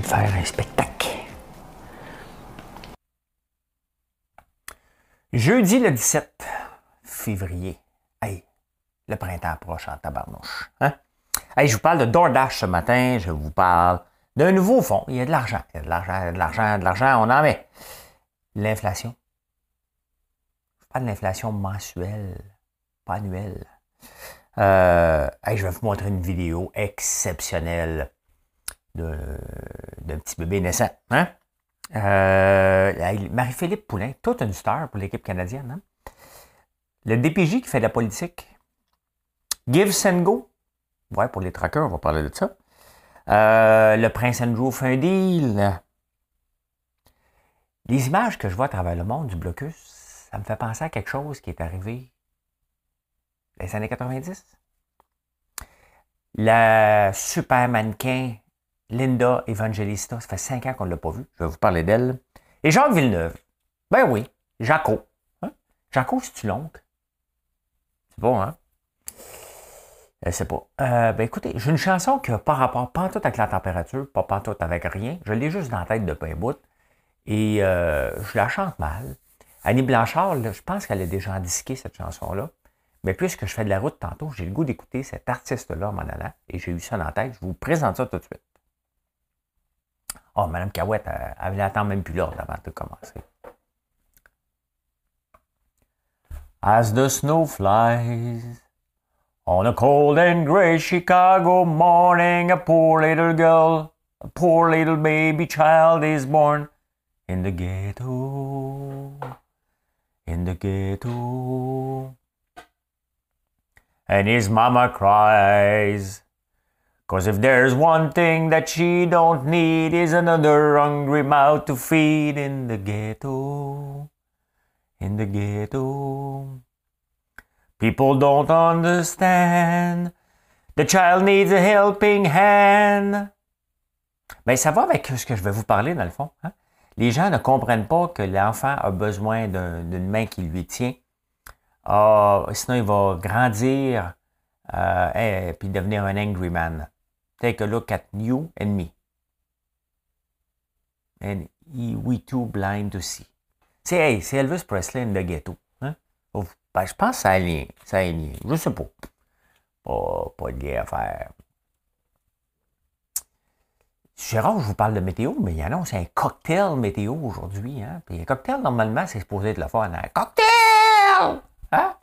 De faire un spectacle. Jeudi le 17 février. Hey, le printemps approche en tabarnouche. Hein? Je vous parle de DoorDash ce matin. Je vous parle d'un nouveau fonds. Il y a de l'argent. Il y a de l'argent, de l'argent, de l'argent. On en met. L'inflation. Je parle de l'inflation mensuelle, pas annuelle. Euh, je vais vous montrer une vidéo exceptionnelle d'un petit bébé naissant. Hein? Euh, Marie-Philippe Poulain, toute une star pour l'équipe canadienne. Hein? Le DPJ qui fait de la politique. Give and go. Ouais, pour les trackers, on va parler de ça. Euh, le prince Andrew fait un deal. Les images que je vois à travers le monde du blocus, ça me fait penser à quelque chose qui est arrivé dans les années 90. La super mannequin Linda Evangelista. Ça fait cinq ans qu'on ne l'a pas vue. Je vais vous parler d'elle. Et Jacques Villeneuve. Ben oui, Jaco. Hein? Jaco, c'est-tu l'oncle? C'est bon, hein? Je sais pas. Euh, ben écoutez, j'ai une chanson qui n'a pas rapport, pas tout avec la température, pas, pas tout avec rien. Je l'ai juste dans la tête de pain bout. Et euh, je la chante mal. Annie Blanchard, je pense qu'elle a déjà disqué cette chanson-là. Mais puisque je fais de la route tantôt, j'ai le goût d'écouter cet artiste-là en allant. Et j'ai eu ça dans la tête. Je vous présente ça tout de suite. Oh, Mme Cahouette, elle, elle attend même plus l'ordre avant de commencer. As the snow flies on a cold and gray Chicago morning, a poor little girl, a poor little baby child is born in the ghetto, in the ghetto. And his mama cries, Cause if there's one thing that she don't need is another hungry mouth to feed in the ghetto. In the ghetto. People don't understand. The child needs a helping hand. Ben, ça va avec ce que je vais vous parler, dans le fond. Hein? Les gens ne comprennent pas que l'enfant a besoin d'une main qui lui tient. Ah, sinon, il va grandir euh, et puis devenir un angry man. Take a look at you and me. And we too blind to see. C'est Elvis Presley in the ghetto. Hein? Ben, je pense que ça a lien. Ça a lien. Je sais pas. Pas, pas de lien à faire. Que je vous parle de météo, mais il y en a, c'est un cocktail météo aujourd'hui. Hein? Un cocktail, normalement, c'est supposé être le fun. Un cocktail! Hein?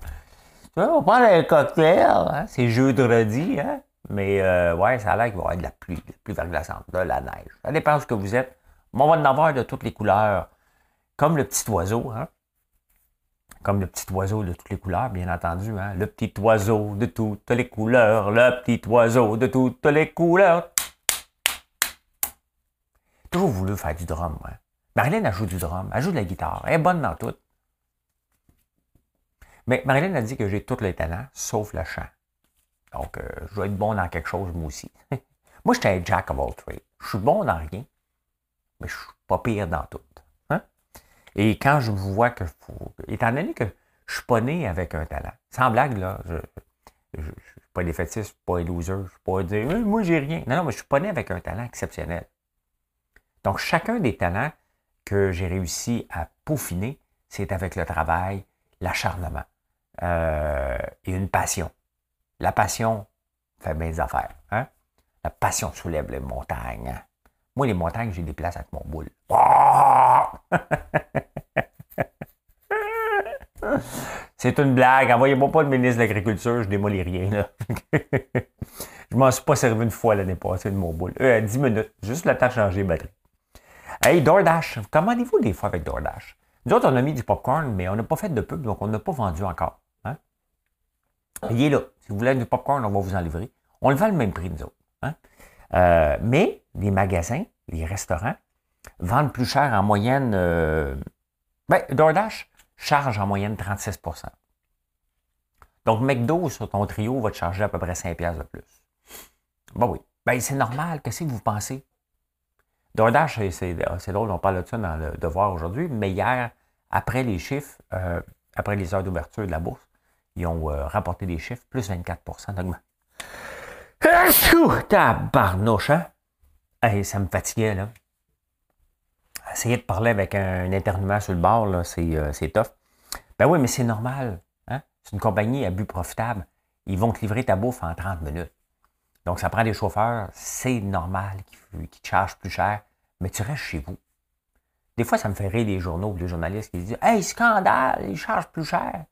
Tu vois, on parle d'un cocktail. Hein? C'est jeudi, hein? Mais euh, ouais, ça a l'air qu'il va y avoir de la pluie, de la pluie verglaçante, de la neige. Ça dépend de ce que vous êtes. Mais on va en avoir de toutes les couleurs. Comme le petit oiseau, hein? Comme le petit oiseau de toutes les couleurs, bien entendu, hein? Le petit oiseau de toutes les couleurs, le petit oiseau de toutes les couleurs. Toujours voulu faire du drum, hein? Marilyn, joue du drum, elle joue de la guitare, elle est bonne dans tout. Mais Marilyn a dit que j'ai tous les talents, sauf le chant. Donc, euh, je dois être bon dans quelque chose, moi aussi. moi, j'étais un jack of all trades. Je suis bon dans rien, mais je suis pas pire dans tout. Hein? Et quand je vois que, étant donné que je suis pas né avec un talent, sans blague, là, je ne suis pas défaitiste, je suis pas un loser, je suis pas dire, moi, moi, j'ai rien. Non, non, mais je suis pas né avec un talent exceptionnel. Donc, chacun des talents que j'ai réussi à peaufiner, c'est avec le travail, l'acharnement euh, et une passion. La passion fait bien des affaires. Hein? La passion soulève les montagnes. Moi, les montagnes, j'ai des places avec mon boule. C'est une blague. Envoyez-moi pas le ministre de l'Agriculture, je démolis rien. Là. je m'en suis pas servi une fois l'année passée de mon boule. Euh, 10 minutes. Juste le temps de changer les batterie. Hey, DoorDash. Commandez-vous des fois avec DoorDash? Nous autres, on a mis du popcorn, mais on n'a pas fait de pub, donc on n'a pas vendu encore. Il est là. Si vous voulez du popcorn, on va vous en livrer. On le vend le même prix, nous autres. Hein? Euh, mais les magasins, les restaurants, vendent plus cher en moyenne. Euh, ben, DoorDash charge en moyenne 36% Donc, McDo sur ton trio va te charger à peu près 5 de plus. Ben oui. Ben, c'est normal. Qu'est-ce que vous pensez? DoorDash, c'est drôle, on parle de ça dans le devoir aujourd'hui, mais hier, après les chiffres, euh, après les heures d'ouverture de la bourse, ils ont euh, rapporté des chiffres, plus 24% d'augmentation. Tabarnouche, hein? ça me fatiguait, là. Essayer de parler avec un, internement sur le bord, là, euh, c'est, tough. Ben oui, mais c'est normal. Hein? C'est une compagnie à but profitable. Ils vont te livrer ta bouffe en 30 minutes. Donc, ça prend des chauffeurs. C'est normal qu'ils, te chargent plus cher, mais tu restes chez vous. Des fois, ça me fait rire les journaux, les journalistes qui disent Hey, scandale, ils chargent plus cher.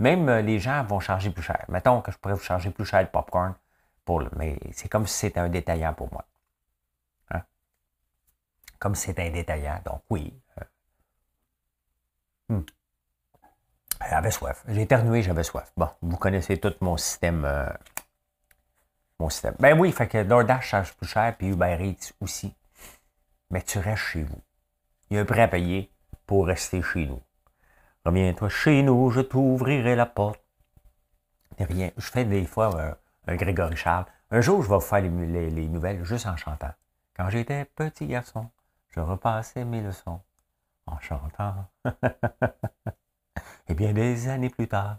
Même euh, les gens vont charger plus cher. Mettons que je pourrais vous charger plus cher de popcorn, pour mais c'est comme si c'était un détaillant pour moi comme c'est un détaillant. Donc oui. Euh, hmm. J'avais soif. J'ai éternué, j'avais soif. Bon, vous connaissez tout mon système. Euh, mon système. Ben oui, fait que DoorDash charge plus cher, puis Uber Eats aussi. Mais tu restes chez vous. Il y a un prêt à payer pour rester chez nous. Reviens-toi chez nous, je t'ouvrirai la porte. Rien. Je fais des fois un Grégory Charles. Un jour, je vais faire les nouvelles juste en chantant. Quand j'étais petit garçon, je repassais mes leçons en chantant. Et bien des années plus tard,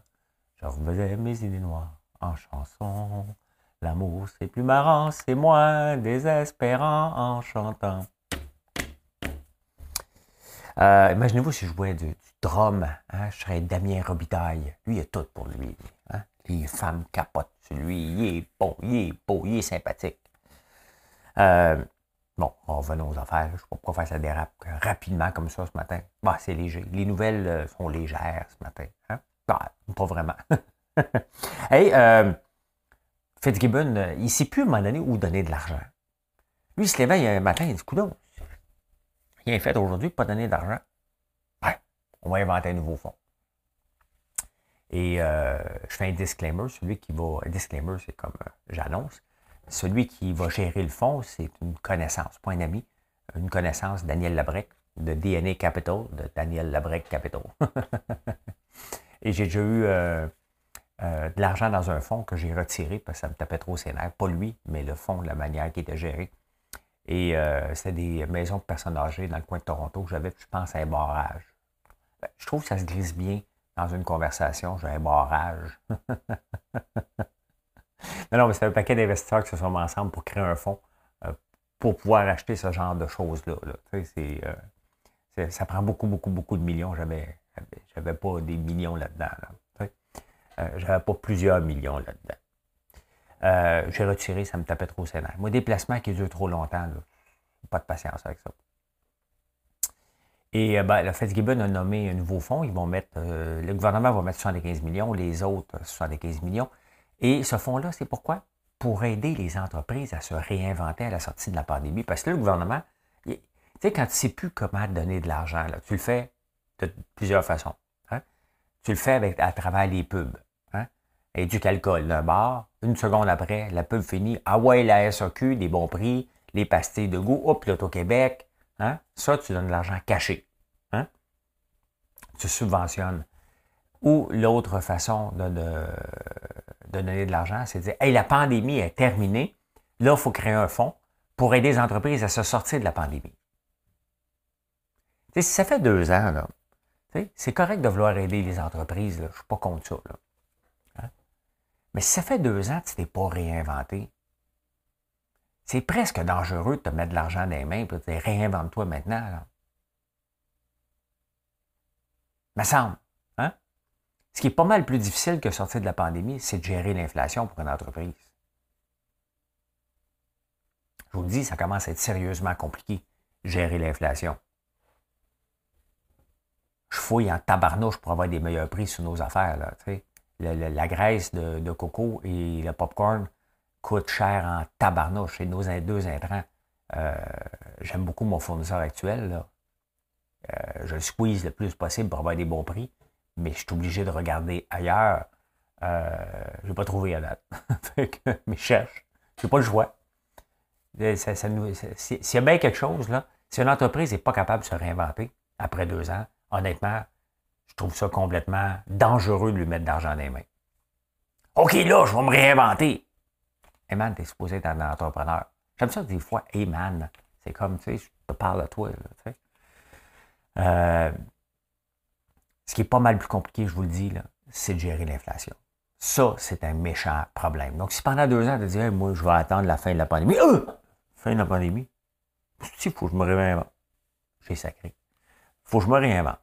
je refaisais mes idées noires en chanson. L'amour, c'est plus marrant, c'est moins désespérant en chantant. Euh, imaginez-vous si je jouais du, drum, hein, je serais Damien Robitaille. Lui, il a tout pour lui. Hein. Les femmes capotent sur lui. Il est beau, il est beau, il est sympathique. Euh, Bon, revenons aux affaires. Je ne sais pas faire ça dérape rapidement comme ça ce matin. Bah, c'est léger. Les nouvelles euh, sont légères ce matin. Hein? Bah, pas vraiment. hey, euh, Fitzgibbon, euh, il ne sait plus à un moment donné où donner de l'argent. Lui, il se réveille un matin, il dit Coudon, rien fait aujourd'hui pas donner d'argent. On va inventer un nouveau fonds. Et je fais un disclaimer, celui qui va. Un disclaimer, c'est comme j'annonce celui qui va gérer le fonds, c'est une connaissance, pas un ami, une connaissance, Daniel Labrec, de DNA Capital, de Daniel Labrec Capital. Et j'ai déjà eu euh, euh, de l'argent dans un fonds que j'ai retiré parce que ça me tapait trop ses nerfs. Pas lui, mais le fonds, la manière qui était géré. Et euh, c'était des maisons de personnes âgées dans le coin de Toronto. J'avais, je pense, un barrage. Ben, je trouve que ça se glisse bien dans une conversation. J'ai un barrage. Non, non, mais c'est un paquet d'investisseurs qui se sont mis ensemble pour créer un fonds euh, pour pouvoir acheter ce genre de choses-là. Euh, ça prend beaucoup, beaucoup, beaucoup de millions. J'avais, j'avais pas des millions là-dedans. Là, euh, j'avais pas plusieurs millions là-dedans. j'ai retiré, ça me tapait trop sénère. Moi, des placements qui durent trop longtemps, pas de patience avec ça. Et ben, le Fitzgibbon a nommé un nouveau fonds. Ils vont mettre, le gouvernement va mettre 75 millions, les autres 75 millions. Et ce fonds-là, c'est pourquoi? Pour aider les entreprises à se réinventer à la sortie de la pandémie. Parce que le gouvernement, tu sais, quand tu ne sais plus comment donner de l'argent, tu le fais de plusieurs façons. Hein. Tu le fais avec, à travers les pubs. Hein? Et du calcul d'un bar, une seconde après, la pub finit. Ah ouais, la SAQ, des bons prix, les pastilles de goût, hop, l'Auto-Québec. Hein? Ça, tu donnes de l'argent caché. Hein? Tu subventionnes. Ou l'autre façon de, donner de l'argent, c'est de dire Hey, la pandémie est terminée. Là, il faut créer un fonds pour aider les entreprises à se sortir de la pandémie. si ça fait deux ans, là, c'est correct de vouloir aider les entreprises, je ne suis pas contre ça. Hein? Mais si ça fait deux ans que tu t'es pas réinventé, c'est presque dangereux de te mettre de l'argent dans les mains et de dire réinvente-toi maintenant. Là. Me semble. Ce qui est pas mal plus difficile que sortir de la pandémie, c'est de gérer l'inflation pour une entreprise. Je vous le dis, ça commence à être sérieusement compliqué, gérer l'inflation. Je fouille en tabarnouche pour avoir des meilleurs prix sur nos affaires. La, graisse de, coco et le popcorn coûtent cher en tabarnouche. C'est nos deux intrants. Euh, j'aime beaucoup mon fournisseur actuel. Euh, je le squeeze le plus possible pour avoir des bons prix mais je suis obligé de regarder ailleurs. Euh, je n'ai pas trouvé à date. mais je cherche. Je n'ai pas le choix. S'il y a bien quelque chose, là, si une entreprise n'est pas capable de se réinventer après deux ans, honnêtement, je trouve ça complètement dangereux de lui mettre d'argent dans les mains. OK, là, je vais me réinventer. Hey man, t'es supposé être un entrepreneur. J'aime ça des fois, hey man, c'est comme, tu sais, je te parle à toi, tu sais. Euh, ce qui est pas mal plus compliqué, je vous le dis, c'est de gérer l'inflation. Ça, c'est un méchant problème. Donc, si pendant deux ans, tu dis, moi, je vais attendre la fin de la pandémie, euh, fin de la pandémie, il faut que je me réinvente. J'ai sacré. faut que je me réinvente.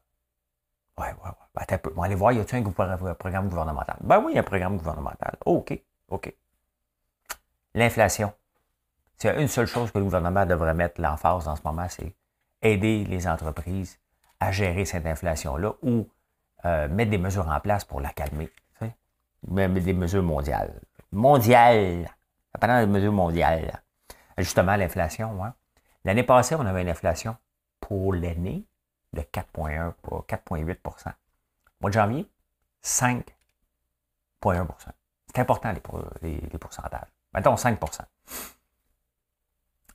Ouais, ouais, ouais. Attends un peu. Bon, allez voir, y a-t-il un programme gouvernemental? Ben oui, il y a un programme gouvernemental. OK, OK. L'inflation. A une seule chose que le gouvernement devrait mettre l'emphase en ce moment, c'est aider les entreprises à gérer cette inflation-là ou euh, mettre des mesures en place pour la calmer. Même des mesures mondiales. Mondiales! Pendant des mesures mondiales. Justement, l'inflation. Hein. L'année passée, on avait une inflation pour l'année de 4,1 4,8% Mois de janvier, 5,1 C'est important les, pourcentages. Mettons 5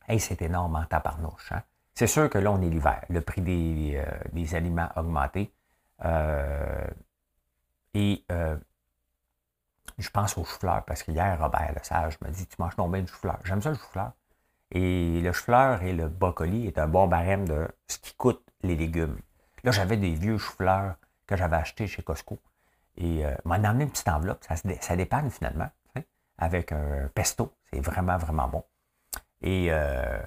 Hey, c'est énorme en taparnouche. Hein? C'est sûr que là, on est l'hiver. Le prix des, euh, aliments a augmenté. Euh, et euh, je pense aux chou-fleurs parce qu'hier, Robert Le Sage me dit Tu manges ton bien de chou-fleur. J'aime ça le chou-fleur. Et le chou-fleur et le brocoli est un bon barème de ce qui coûte les légumes. Là, j'avais des vieux chou-fleurs que j'avais achetés chez Costco. Et m'en a amené une petite enveloppe. Ça, ça dépanne finalement, avec un pesto. C'est vraiment, vraiment bon. Et euh,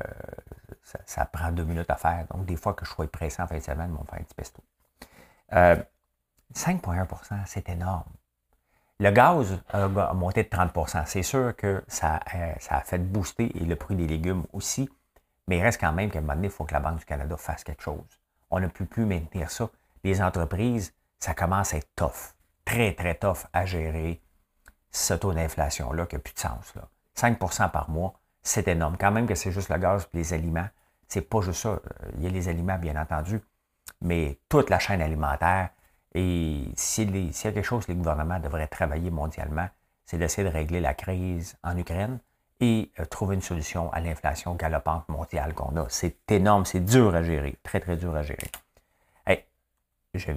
ça, prend deux minutes à faire. Donc, des fois que je sois pressé en fin de semaine, on va faire un pesto. 5,1% euh, c'est énorme. Le gaz a, monté de 30% C'est sûr que ça, ça, a fait booster et le prix des légumes aussi. Mais il reste quand même qu'à un moment donné, il faut que la Banque du Canada fasse quelque chose. On ne peut plus maintenir ça. Les entreprises, ça commence à être tough. Très, très tough à gérer ce taux d'inflation-là qui n'a plus de sens. Là. 5% par mois, c'est énorme. Quand même que c'est juste le gaz et les aliments, c'est pas juste ça. Il y a les aliments, bien entendu, mais toute la chaîne alimentaire. Et s'il y a quelque chose que les gouvernements devraient travailler mondialement, c'est d'essayer de régler la crise en Ukraine et euh, trouver une solution à l'inflation galopante mondiale qu'on a. C'est énorme, c'est dur à gérer, très, très dur à gérer. Hey, j'ai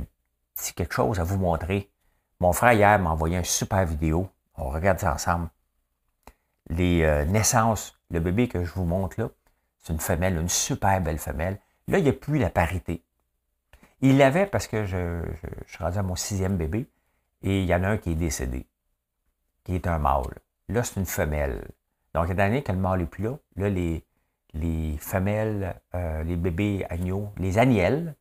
quelque chose à vous montrer. Mon frère hier m'a envoyé une super vidéo. On regarde ça ensemble. Les euh, naissances, le bébé que je vous montre là, c'est une femelle, une super belle femelle. Là, il n'y a plus la parité. Il l'avait parce que je, je, suis rendu à mon sixième bébé et il y en a un qui est décédé, qui est un mâle. Là, c'est une femelle. Donc, étant donné que le mâle n'est plus là, là, les, les femelles, euh, les bébés agneaux, les agnelles,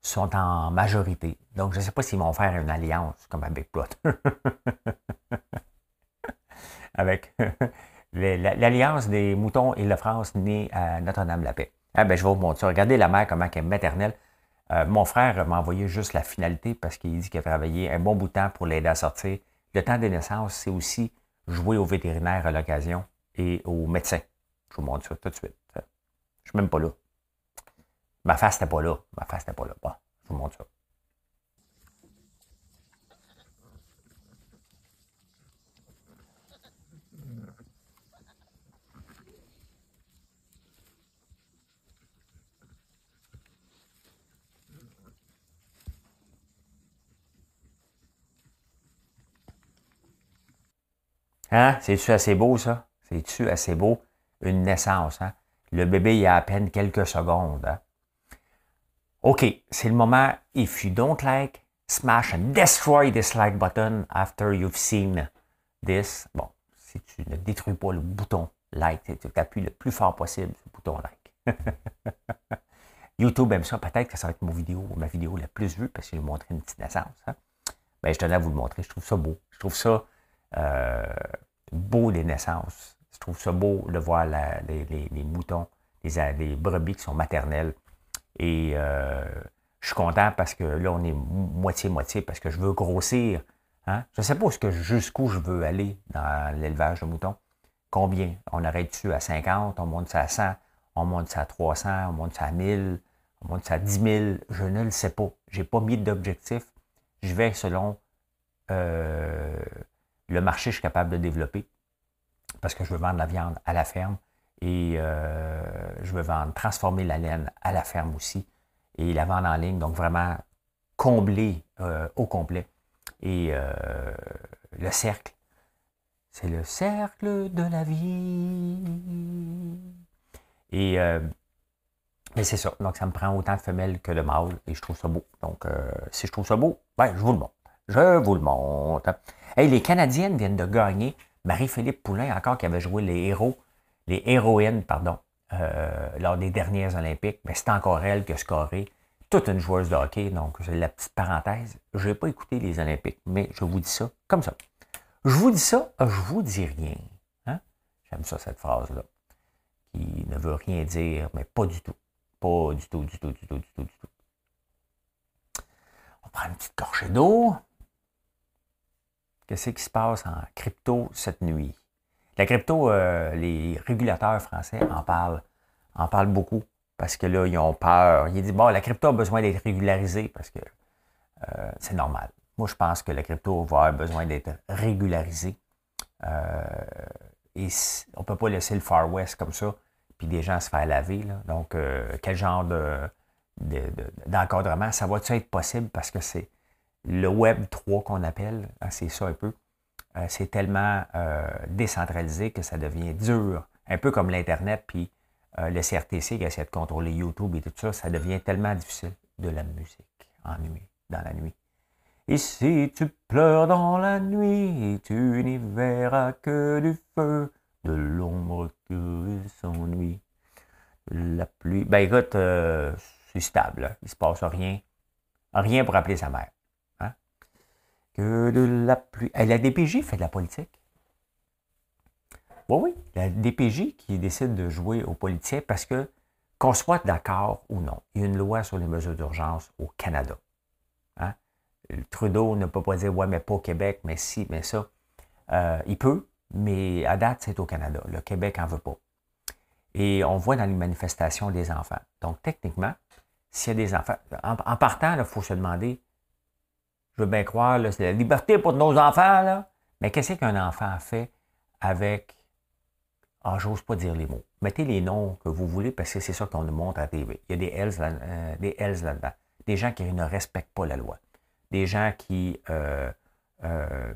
sont en majorité. Donc, je ne sais pas s'ils vont faire une alliance comme avec Plot. avec l'alliance des moutons et la France née à Notre-Dame-la-Paix. Ah ben, je vais vous montrer. Regardez la mère, comment elle est maternelle. Euh, mon frère m'a envoyé juste la finalité parce qu'il dit qu'il a travaillé un bon bout de temps pour l'aider à sortir. Le temps des naissances, c'est aussi jouer au vétérinaire à l'occasion et au médecin. Je vous montre ça tout de suite. Je suis même pas là. Ma face n'était pas là. Ma face n'était pas là. Bon, je vous montre ça. Hein? C'est-tu assez beau, ça? C'est-tu assez beau? Une naissance, hein? Le bébé, il y a à peine quelques secondes. Hein? OK, c'est le moment. If you don't like, smash and destroy this like button after you've seen this. Bon, si tu ne détruis pas le bouton like, tu appuies le plus fort possible sur le bouton like. YouTube aime ça. Peut-être que ça va être ma vidéo, ma vidéo la plus vue parce que je vais montrer une petite naissance. Hein? Ben, je tenais à vous le montrer. Je trouve ça beau. Je trouve ça euh, beau les naissances. Je trouve ça beau de voir les, moutons, les, brebis qui sont maternelles. Et euh, je suis content parce que là, on est moitié-moitié parce que je veux grossir. Hein? Je ne sais pas jusqu'où je veux aller dans l'élevage de moutons. Combien? On arrête dessus à 50, on monte ça à 100, on monte ça à 300, on monte ça à 1000, on monte ça à 10 000. Je ne le sais pas. Je n'ai pas mis d'objectif. Je vais selon euh, le marché, je suis capable de développer. parce que je veux vendre la viande à la ferme et euh, je veux vendre, transformer la laine à la ferme aussi et la vendre en ligne. Donc vraiment combler euh, au complet. Et le cercle, c'est le cercle de la vie. Et c'est ça. Donc, ça me prend autant de femelles que de mâles et je trouve ça beau. Donc, euh, si je trouve ça beau, ben, je vous le montre. Je vous le montre. Hey, les Canadiennes viennent de gagner. Marie-Philippe Poulain, encore qui avait joué les héros, les héroïnes, pardon, euh, lors des dernières Olympiques. Mais c'est encore elle qui a scoré. Toute une joueuse de hockey. Donc, c'est la petite parenthèse. Je n'ai pas écouté les Olympiques, mais je vous dis ça comme ça. Je vous dis ça, je vous dis rien. Hein? J'aime ça, cette phrase-là. Qui ne veut rien dire, mais pas du tout. Pas du tout, du tout, du tout, du tout, du tout. On prend une petite gorgée d'eau. Qu'est-ce qui se passe en crypto cette nuit? La crypto, euh, les régulateurs français en parlent, en parlent beaucoup parce que là, ils ont peur. Ils disent, bon, la crypto a besoin d'être régularisée parce que euh, c'est normal. Moi, je pense que la crypto va avoir besoin d'être régularisée. Euh, et on ne peut pas laisser le Far West comme ça puis des gens se faire laver. Donc, euh, quel genre de, d'encadrement, ça va-tu être possible parce que c'est le Web 3 qu'on appelle, hein, c'est ça un peu. Euh, c'est tellement euh, décentralisé que ça devient dur, un peu comme l'Internet, puis le CRTC qui essaie de contrôler YouTube et tout ça, ça devient tellement difficile. De la musique en nuit, dans la nuit. Si tu pleures dans la nuit, tu n'y verras que du feu de l'ombre que s'ennuie. La pluie. Ben écoute, euh, c'est stable. Hein. Il se passe rien. Rien pour appeler sa mère. Que de la pluie. la DPJ fait de la politique. Oui, oui. La DPJ qui décide de jouer aux politiciens parce que, qu'on soit d'accord ou non, il y a une loi sur les mesures d'urgence au Canada. Hein. Trudeau ne peut pas dire, ouais, mais pas au Québec, mais si, mais ça. Euh, il peut, mais à date, c'est au Canada. Le Québec n'en veut pas. Et on voit dans les manifestations des enfants. Donc, techniquement, s'il y a des enfants, en, partant, il faut se demander, je veux bien croire, c'est la liberté pour nos enfants, là, mais qu'est-ce qu'un enfant fait avec, ah, j'ose pas dire les mots. Mettez les noms que vous voulez parce que c'est ça qu'on nous montre à la TV. Il y a des Hells, euh, là-dedans. Des gens qui ne respectent pas la loi. Des gens qui euh, euh,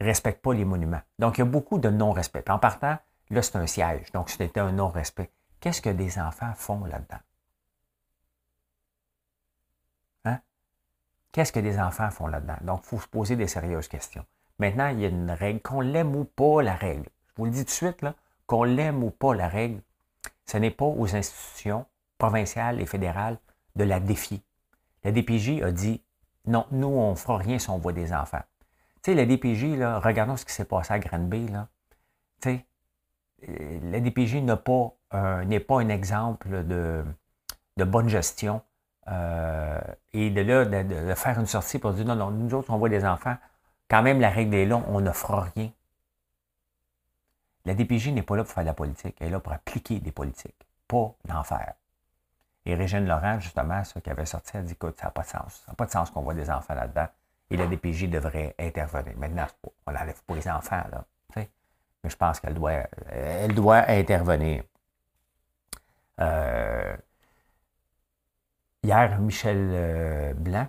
respecte pas les monuments. Donc, il y a beaucoup de non-respect. En partant, là, c'est un siège. Donc, c'était un non-respect. Qu'est-ce que des enfants font là-dedans? Hein? Qu'est-ce que des enfants font là-dedans? Donc, il faut se poser des sérieuses questions. Maintenant, il y a une règle, qu'on l'aime ou pas la règle. Je vous le dis tout de suite, là, qu'on l'aime ou pas la règle, ce n'est pas aux institutions provinciales et fédérales de la défier. La DPJ a dit non, nous, on ne fera rien si on voit des enfants. Tu sais, la DPJ, regardons ce qui s'est passé à Granby. Là. Tu sais, euh, la DPJ n'est pas, un exemple de bonne gestion. Euh, et de là, de, faire une sortie pour dire non, non, nous autres, on voit des enfants. Quand même, la règle est là, on ne fera rien. La DPJ n'est pas là pour faire de la politique, elle est là pour appliquer des politiques, pas d'en faire. Et Régine Laurent, justement, ce qui avait sorti, elle dit écoute, ça n'a pas de sens. Ça n'a pas de sens qu'on voit des enfants là-dedans et la DPJ devrait intervenir. Maintenant, on l'enlève pour les enfants, là, mais je pense qu'elle doit, elle doit intervenir. Euh, hier, Michel euh, Blanc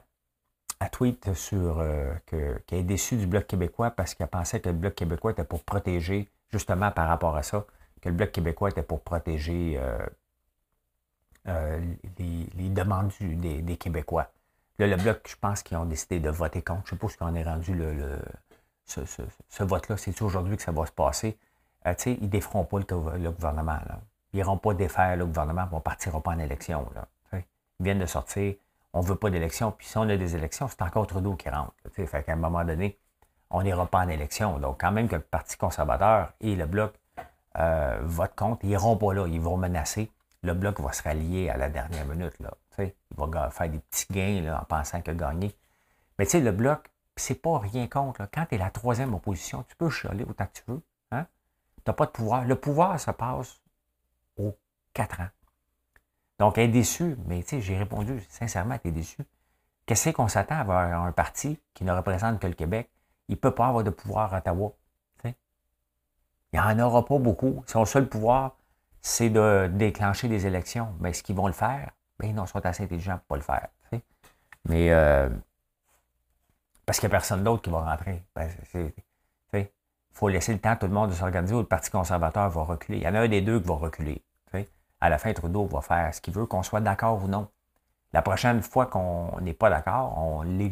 a tweet sur euh, qu'elle est déçue du Bloc québécois parce qu'elle pensait que le Bloc québécois était pour protéger, justement par rapport à ça, que le Bloc québécois était pour protéger les, demandes des Québécois le Bloc, je pense qu'ils ont décidé de voter contre. Je ne sais qu'on est rendu ce, vote-là. C'est aujourd'hui que ça va se passer? Euh, ils ne déferont pas le, gouvernement. Ils n'iront pas défaire le gouvernement, on ne partira pas en élection. Viennent de sortir. On ne veut pas d'élection. Puis si on a des élections, c'est encore Trudeau qui rentre. Fait qu'à un moment donné, on n'ira pas en élection. Donc, quand même que le Parti conservateur et le Bloc euh, votent contre, ils n'iront pas là. Ils vont menacer. Le Bloc va se rallier à la dernière minute. Là il va faire des petits gains en pensant qu'il a gagné. Mais tu sais, le bloc, c'est pas rien contre. Quand tu es la troisième opposition, tu peux chialer autant que tu veux. Hein? Tu n'as pas de pouvoir. Le pouvoir se passe aux quatre ans. Donc, elle est déçue, mais tu sais, j'ai répondu, sincèrement, tu déçu. Qu'est-ce qu'on s'attend à avoir un parti qui ne représente que le Québec? Il ne peut pas avoir de pouvoir à Ottawa. Il n'y en aura pas beaucoup. Son seul pouvoir, c'est de déclencher des élections. Mais est-ce qu'ils vont le faire? Ben non, ils sont assez intelligents pour pas le faire. Mais euh, parce qu'il n'y a personne d'autre qui va rentrer. Ben, il faut laisser le temps à tout le monde de s'organiser ou le Parti conservateur va reculer. Il y en a un des deux qui va reculer. À la fin, Trudeau va faire ce qu'il veut, qu'on soit d'accord ou non. La prochaine fois qu'on n'est pas d'accord, on ne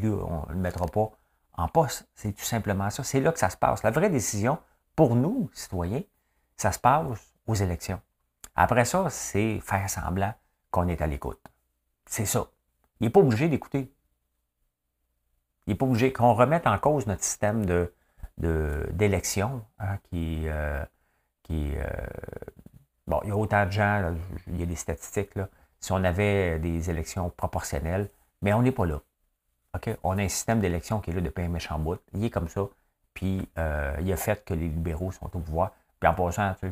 le mettra pas en poste. C'est tout simplement ça. C'est là que ça se passe. La vraie décision, pour nous, citoyens, ça se passe aux élections. Après ça, c'est faire semblant qu'on est à l'écoute. C'est ça. Il n'est pas obligé d'écouter. Il n'est pas obligé qu'on remette en cause notre système de, d'élection hein, qui, euh, qui euh, bon, il y a autant de gens, il y a des statistiques, là, si on avait des élections proportionnelles, mais on n'est pas là. OK? On a un système d'élection qui est là depuis un méchant bout. Il est comme ça. Puis euh, il a fait que les libéraux sont au pouvoir. Puis en passant, c'est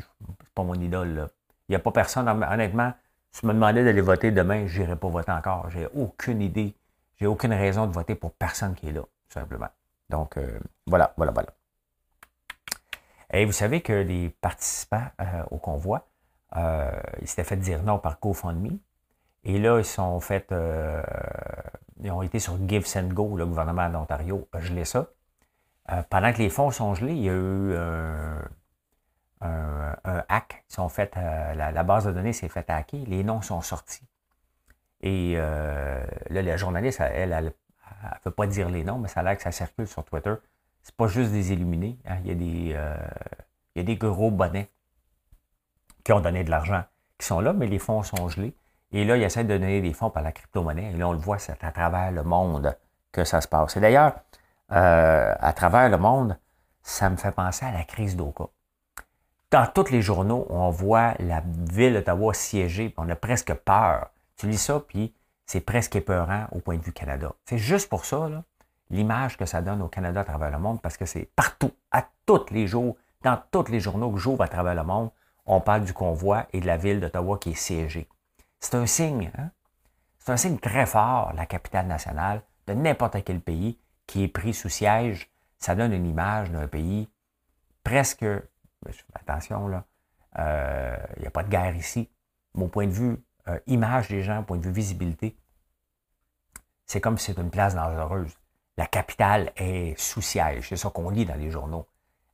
pas mon idole. Là. Il n'y a pas personne, honnêtement, si tu me demandais d'aller voter demain, je n'irai pas voter encore. J'ai aucune idée. J'ai aucune raison de voter pour personne qui est là, tout simplement. Donc, euh, voilà, voilà, voilà. Et vous savez que les participants euh, au convoi, ils s'étaient fait dire non par GoFundMe. Et là, ils sont fait, ils ont été sur Give Send Go, le gouvernement d'Ontario a gelé ça. Euh, pendant que les fonds sont gelés, il y a eu euh, un, hack. Ils sont fait, euh, la, base de données s'est faite hacker. Les noms sont sortis. Et là, la journaliste, elle, elle ne peut pas dire les noms, mais ça a l'air que ça circule sur Twitter. C'est pas juste des illuminés. Hein. Il, y a des, il y a des gros bonnets qui ont donné de l'argent qui sont là, mais les fonds sont gelés. Et là, ils essaient de donner des fonds par la crypto-monnaie. Et là, on le voit, c'est à travers le monde que ça se passe. Et d'ailleurs, euh, à travers le monde, ça me fait penser à la crise d'Oka. Dans tous les journaux, on voit la ville d'Ottawa siégée, on a presque peur. Tu lis ça, puis c'est presque épeurant au point de vue Canada. C'est juste pour ça, l'image que ça donne au Canada à travers le monde, parce que c'est partout, à tous les jours, dans tous les journaux que j'ouvre à travers le monde, on parle du convoi et de la ville d'Ottawa qui est siégée. C'est un signe, hein? c'est un signe très fort, la capitale nationale, de n'importe quel pays, qui est pris sous siège, ça donne une image d'un pays presque, attention là, il euh, n'y a pas de guerre ici. Mon point de vue, euh, image des gens, point de vue visibilité, c'est comme si c'était une place dangereuse. La capitale est sous siège, c'est ça qu'on lit dans les journaux.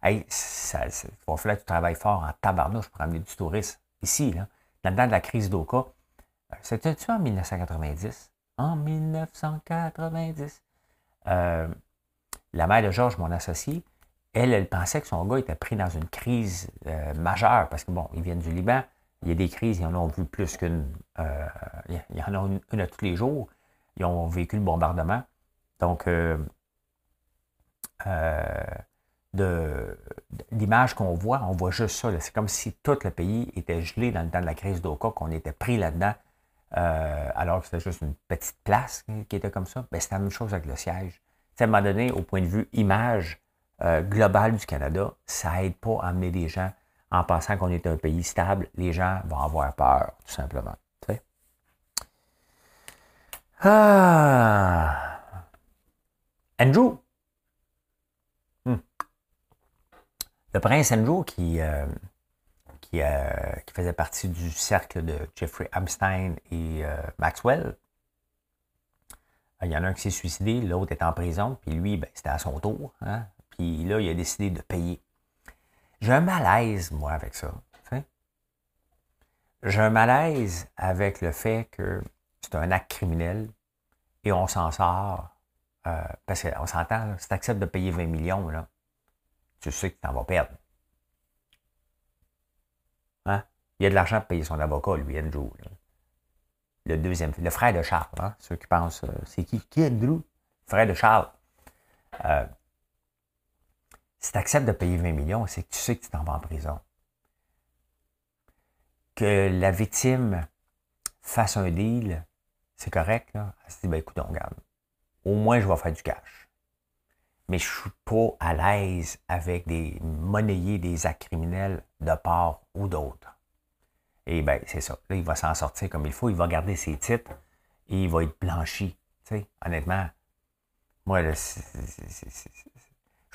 Hey, ça, il va falloir que tu travailles fort en tabarnouche pour amener du tourisme ici, là. Dans-dedans de la crise d'Oka. Euh, c'était-tu en 1990? En 1990. Euh, la mère de Georges, mon associé, elle, elle pensait que son gars était pris dans une crise euh, majeure parce que, bon, ils viennent du Liban, il y a des crises, ils en ont vu plus qu'une. Euh, il y en a une, à tous les jours. Ils ont vécu le bombardement. Donc, l'image qu'on voit, on voit juste ça. C'est comme si tout le pays était gelé dans le temps de la crise d'Oka, qu'on était pris là-dedans, alors que c'était juste une petite place qui était comme ça. Ben, c'était la même chose avec le siège à un moment donné, au point de vue image euh, globale du Canada, ça aide pas à amener des gens en pensant qu'on est un pays stable. Les gens vont avoir peur, tout simplement. Ah. Andrew? Le prince Andrew qui, euh, euh, qui, faisait partie du cercle de Jeffrey Epstein et Maxwell, il y en a un qui s'est suicidé, l'autre est en prison, puis lui, ben, c'était à son tour. Hein? Puis là, il a décidé de payer. J'ai un malaise, moi, avec ça. J'ai un malaise avec le fait que c'est un acte criminel et on s'en sort. Euh, parce qu'on s'entend, si tu acceptes de payer 20 millions, là, tu sais que tu en vas perdre. Hein? Il y a de l'argent pour payer son avocat, lui, Andrew. Le deuxième, le frère de Charles, hein, ceux qui pensent, euh, c'est qui? Qui Andrew? Frère de Charles. Euh, si tu acceptes de payer 20 millions, c'est que tu sais que tu t'en vas en prison. Que la victime fasse un deal, c'est correct. Elle se dit, ben écoute, on regarde. Au moins, je vais faire du cash. Mais je suis pas à l'aise avec des monnayers des actes criminels de part ou d'autre. Et bien, c'est ça. Là, il va s'en sortir comme il faut. Il va garder ses titres et il va être blanchi. Tu sais, honnêtement, moi, là, Je suis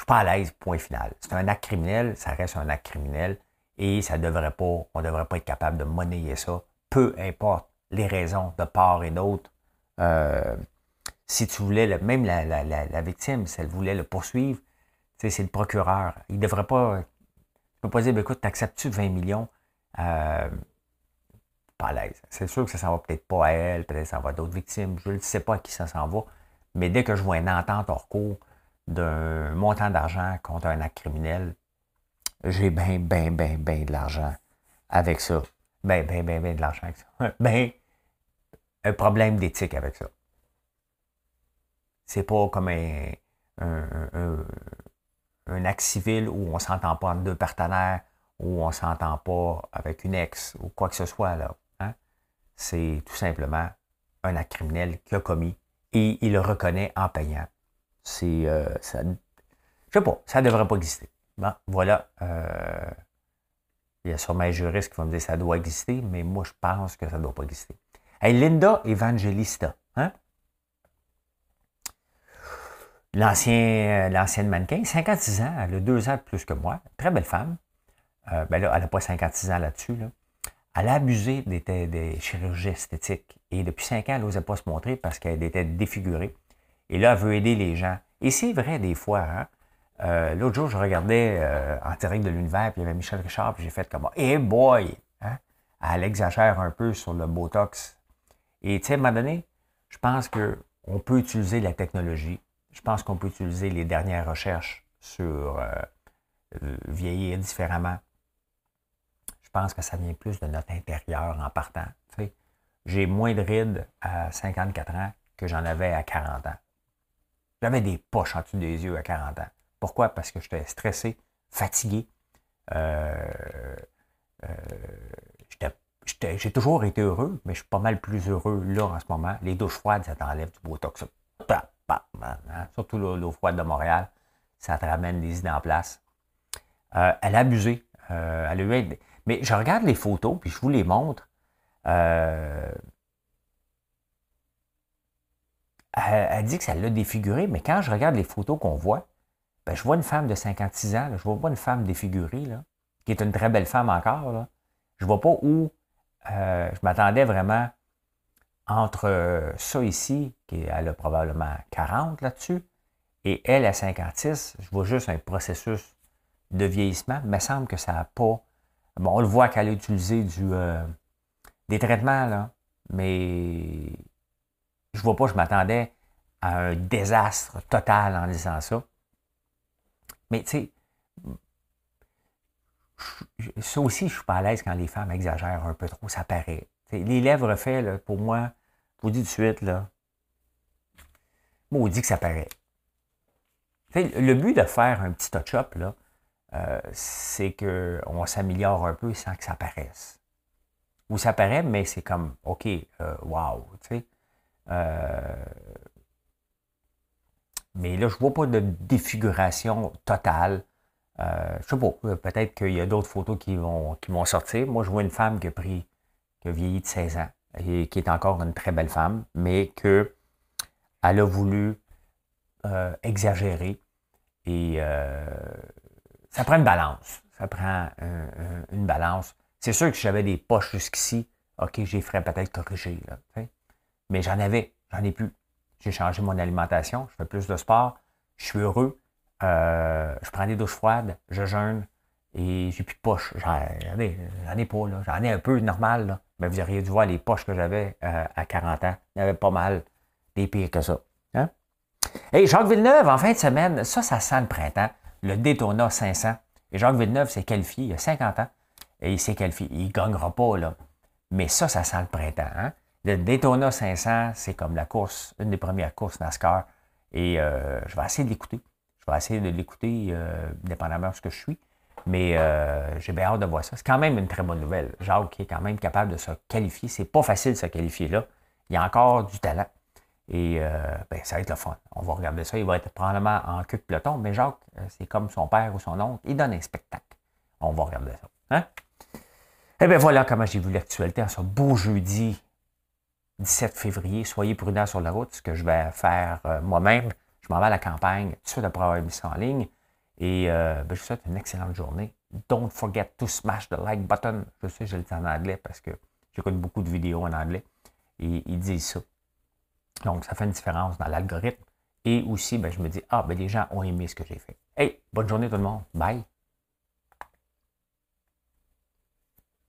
pas à l'aise, point final. C'est un acte criminel, ça reste un acte criminel et ça devrait pas, on ne devrait pas être capable de monnayer ça, peu importe les raisons de part et d'autre. Euh, si tu voulais, même la, victime, si elle voulait le poursuivre, c'est le procureur. Il ne devrait pas. Tu peux pas dire, ben, écoute, t'acceptes-tu 20 millions? Euh, pas à l'aise. C'est sûr que ça s'en va peut-être pas à elle, peut-être ça va à d'autres victimes. Je ne sais pas à qui ça s'en va. Mais dès que je vois une entente hors cours d'un montant d'argent contre un acte criminel, j'ai bien, bien, bien, bien de l'argent avec ça. Ben, ben, ben, ben de l'argent avec ça. Ben, un problème d'éthique avec ça. C'est pas comme un, un, acte civil où on s'entend pas entre deux partenaires, où on s'entend pas avec une ex ou quoi que ce soit. là. Hein. C'est tout simplement un acte criminel qu'il a commis et il le reconnaît en payant. C'est. Euh, ça, je sais pas, ça devrait pas exister. Bon, voilà. Euh, il y a sûrement un juriste qui va me dire que ça doit exister, mais moi, je pense que ça ne doit pas exister. Linda Evangelista, hein? L'ancien, l'ancienne mannequin, 56 ans, elle a deux ans de plus que moi, très belle femme. Euh, ben là, elle n'a pas 56 ans là-dessus. Là. Elle a abusé des, des, chirurgies esthétiques. Et depuis cinq ans, elle n'osait pas se montrer parce qu'elle était défigurée. Et là, elle veut aider les gens. Et c'est vrai des fois. Hein? Euh, l'autre jour, je regardais euh, en direct de l'univers, puis il y avait Michel Richard, puis j'ai fait comme Hey boy! Hein? Elle exagère un peu sur le Botox. Et tu sais, à un moment donné, je pense qu'on peut utiliser la technologie. Je pense qu'on peut utiliser les dernières recherches sur euh, vieillir différemment. Je pense que ça vient plus de notre intérieur en partant. J'ai moins de rides à 54 ans que j'en avais à 40 ans. J'avais des poches en dessous des yeux à 40 ans. Pourquoi? Parce que j'étais stressé, fatigué. Euh, euh, j'ai toujours été heureux, mais je suis pas mal plus heureux là en ce moment. Les douches froides, ça t'enlève du botox. Hein? Surtout l'eau froide de Montréal, ça te ramène les idées en place. Euh, elle a abusé. elle a eu... Mais je regarde les photos, puis je vous les montre. elle, elle, dit que ça l'a défiguré, mais quand je regarde les photos qu'on voit, ben, je vois une femme de 56 ans, je ne vois pas une femme défigurée, là, qui est une très belle femme encore. Là. Je ne vois pas où euh, je m'attendais vraiment entre euh, ça ici, qui elle a probablement 40 là-dessus, et elle à 56, je vois juste un processus de vieillissement. Il me semble que ça n'a pas. Bon, on le voit qu'elle a utilisé euh, des traitements, là, mais je vois pas, je m'attendais à un désastre total en disant ça. Mais tu sais, ça aussi, je suis pas à l'aise quand les femmes exagèrent un peu trop, ça paraît. Les lèvres faites, pour moi, je vous dis de suite, là, dit que ça paraît. le but de faire un petit touch-up, là, euh, c'est qu'on s'améliore un peu sans que ça paraisse. Ou ça paraît, mais c'est comme, OK, euh, wow. Euh, mais là, je ne vois pas de défiguration totale. Je sais pas, peut-être qu'il y a d'autres photos qui vont, qui vont sortir. Moi, je vois une femme qui a pris, qui a vieilli de 16 ans et qui est encore une très belle femme, mais qu'elle a voulu euh, exagérer. Et ça prend une balance. Ça prend une balance. C'est sûr que j'avais des poches jusqu'ici. OK, j'ai ferais peut-être corriger. Mais j'en avais, j'en ai plus. J'ai changé mon alimentation, je fais plus de sport, je suis heureux, euh, je prends des douches froides, je jeûne et j'ai plus de poches. J'en ai, pas, là. J'en ai un peu normal, là. Mais vous auriez dû voir les poches que j'avais euh, à 40 ans. Il y avait pas mal des pires que ça. Hein? Et Jacques Villeneuve, en fin de semaine, ça, ça sent le printemps. Le Daytona 500. Et Jacques Villeneuve s'est qualifié il y a 50 ans. Et il s'est qualifié. Il ne gagnera pas, là. Mais ça, ça sent le printemps. Hein? Le Daytona 500, c'est comme la course, une des premières courses NASCAR. Et euh, je vais essayer de l'écouter. Je vais essayer de l'écouter, euh, dépendamment de ce que je suis. Mais euh, j'ai bien hâte de voir ça. C'est quand même une très bonne nouvelle. Jacques est quand même capable de se qualifier. C'est pas facile de se qualifier là. Il y a encore du talent. Et ben, ça va être le fun. On va regarder ça. Il va être probablement en queue de peloton. Mais Jacques, c'est comme son père ou son oncle. Il donne un spectacle. On va regarder ça. Hein? Eh bien voilà comment j'ai vu l'actualité en ce beau jeudi 17 février, soyez prudents sur la route. Ce que je vais faire euh, moi-même, je m'en vais à la campagne tout de suite après avoir mis ça en ligne. Et euh, ben, je vous souhaite une excellente journée. Don't forget to smash the like button. Je sais, je le dis en anglais parce que j'écoute beaucoup de vidéos en anglais et ils disent ça. Donc, ça fait une différence dans l'algorithme. Et aussi, ben, je me dis, ah, ben, les gens ont aimé ce que j'ai fait. Hey, bonne journée tout le monde. Bye.